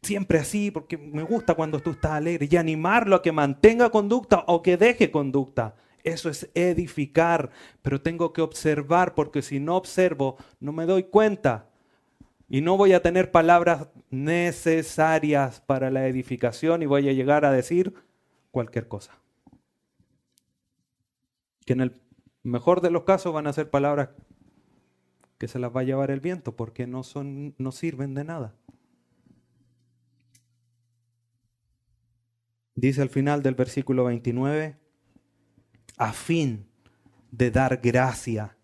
Siempre así, porque me gusta cuando tú estás alegre. Y animarlo a que mantenga conducta o que deje conducta. Eso es edificar. Pero tengo que observar, porque si no observo, no me doy cuenta. Y no voy a tener palabras necesarias para la edificación y voy a llegar a decir cualquier cosa. Que en el mejor de los casos van a ser palabras que se las va a llevar el viento porque no, son, no sirven de nada. Dice al final del versículo 29, a fin de dar gracia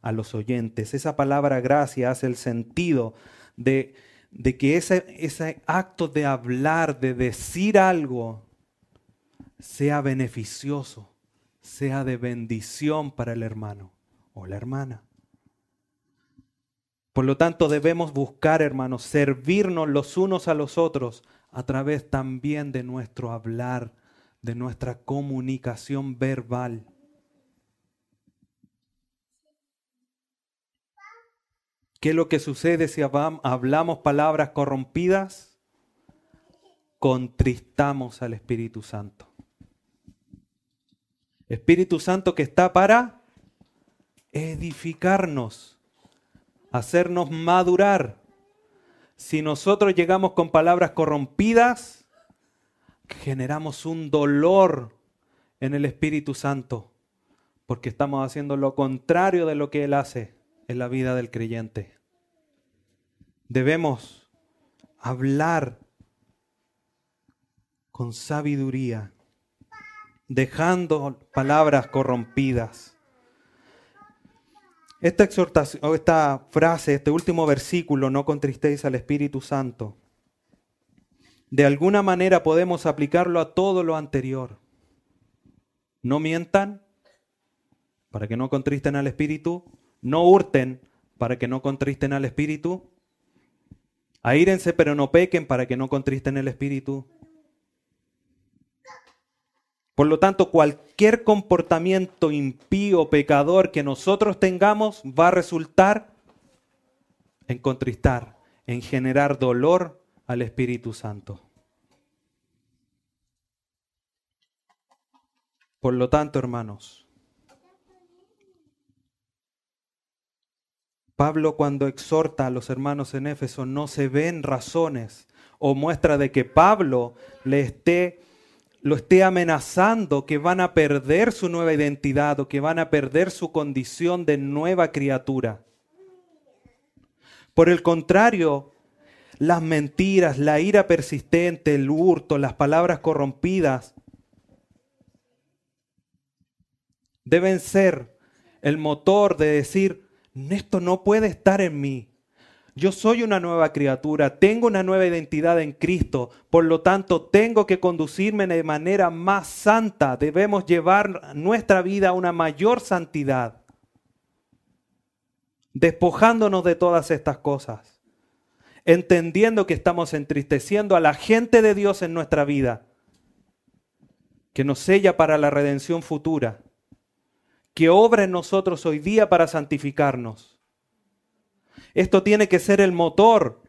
a los oyentes. Esa palabra gracia hace el sentido de, de que ese, ese acto de hablar, de decir algo, sea beneficioso, sea de bendición para el hermano o la hermana. Por lo tanto, debemos buscar, hermanos, servirnos los unos a los otros a través también de nuestro hablar, de nuestra comunicación verbal. ¿Qué es lo que sucede si hablamos palabras corrompidas? Contristamos al Espíritu Santo. Espíritu Santo que está para edificarnos hacernos madurar. Si nosotros llegamos con palabras corrompidas, generamos un dolor en el Espíritu Santo, porque estamos haciendo lo contrario de lo que Él hace en la vida del creyente. Debemos hablar con sabiduría, dejando palabras corrompidas. Esta exhortación, esta frase, este último versículo, no contristéis al Espíritu Santo, de alguna manera podemos aplicarlo a todo lo anterior. No mientan para que no contristen al Espíritu, no hurten para que no contristen al Espíritu, aírense pero no pequen para que no contristen el Espíritu. Por lo tanto, cualquier comportamiento impío, pecador que nosotros tengamos va a resultar en contristar, en generar dolor al Espíritu Santo. Por lo tanto, hermanos, Pablo cuando exhorta a los hermanos en Éfeso no se ven razones o muestra de que Pablo le esté lo esté amenazando que van a perder su nueva identidad o que van a perder su condición de nueva criatura. Por el contrario, las mentiras, la ira persistente, el hurto, las palabras corrompidas deben ser el motor de decir, esto no puede estar en mí. Yo soy una nueva criatura, tengo una nueva identidad en Cristo, por lo tanto tengo que conducirme de manera más santa, debemos llevar nuestra vida a una mayor santidad, despojándonos de todas estas cosas, entendiendo que estamos entristeciendo a la gente de Dios en nuestra vida, que nos sella para la redención futura, que obra en nosotros hoy día para santificarnos esto tiene que ser el motor,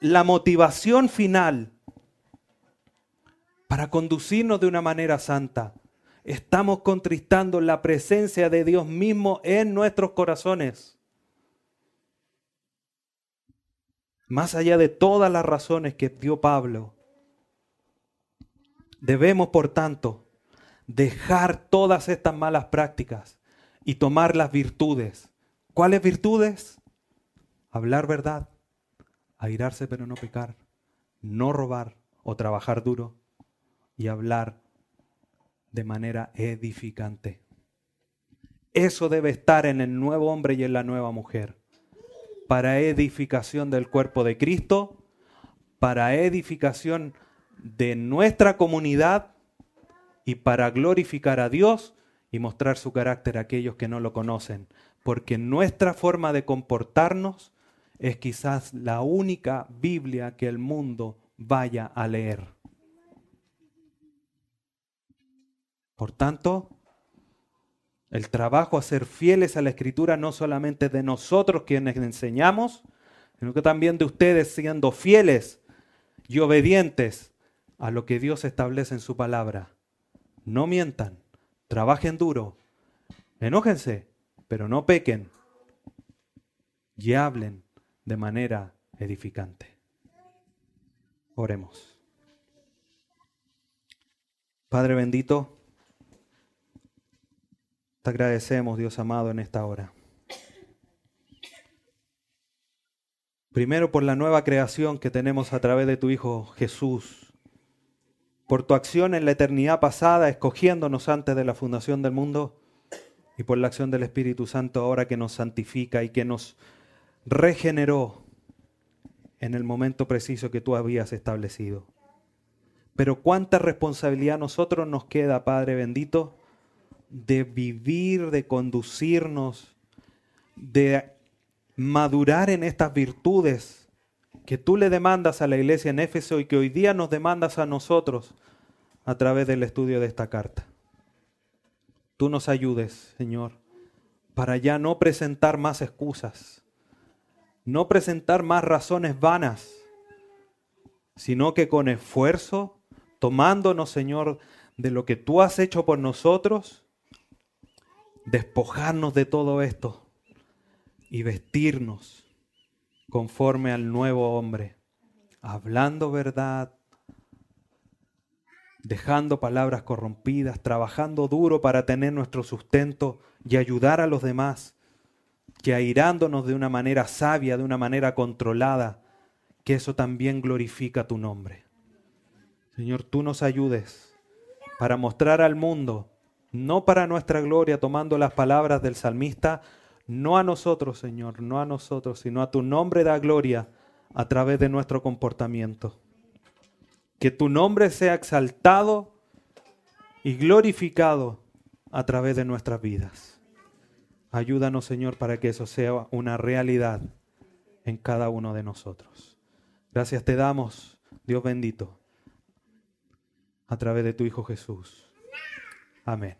la motivación final para conducirnos de una manera santa. Estamos contristando la presencia de Dios mismo en nuestros corazones. Más allá de todas las razones que dio Pablo, debemos, por tanto, dejar todas estas malas prácticas y tomar las virtudes ¿Cuáles virtudes? Hablar verdad, airarse pero no pecar, no robar o trabajar duro y hablar de manera edificante. Eso debe estar en el nuevo hombre y en la nueva mujer, para edificación del cuerpo de Cristo, para edificación de nuestra comunidad y para glorificar a Dios y mostrar su carácter a aquellos que no lo conocen, porque nuestra forma de comportarnos es quizás la única Biblia que el mundo vaya a leer. Por tanto, el trabajo a ser fieles a la escritura no solamente de nosotros quienes enseñamos, sino que también de ustedes siendo fieles y obedientes a lo que Dios establece en su palabra. No mientan, trabajen duro, enójense, pero no pequen y hablen de manera edificante. Oremos. Padre bendito, te agradecemos, Dios amado, en esta hora. Primero por la nueva creación que tenemos a través de tu Hijo Jesús, por tu acción en la eternidad pasada, escogiéndonos antes de la fundación del mundo, y por la acción del Espíritu Santo ahora que nos santifica y que nos regeneró en el momento preciso que tú habías establecido. Pero cuánta responsabilidad a nosotros nos queda, Padre bendito, de vivir, de conducirnos, de madurar en estas virtudes que tú le demandas a la iglesia en Éfeso y que hoy día nos demandas a nosotros a través del estudio de esta carta. Tú nos ayudes, Señor, para ya no presentar más excusas, no presentar más razones vanas, sino que con esfuerzo, tomándonos, Señor, de lo que tú has hecho por nosotros, despojarnos de todo esto y vestirnos conforme al nuevo hombre, hablando verdad, dejando palabras corrompidas, trabajando duro para tener nuestro sustento y ayudar a los demás, que airándonos de una manera sabia, de una manera controlada, que eso también glorifica tu nombre. Señor, tú nos ayudes para mostrar al mundo, no para nuestra gloria, tomando las palabras del salmista, no a nosotros, Señor, no a nosotros, sino a tu nombre da gloria a través de nuestro comportamiento. Que tu nombre sea exaltado y glorificado a través de nuestras vidas. Ayúdanos, Señor, para que eso sea una realidad en cada uno de nosotros. Gracias te damos, Dios bendito, a través de tu Hijo Jesús. Amén.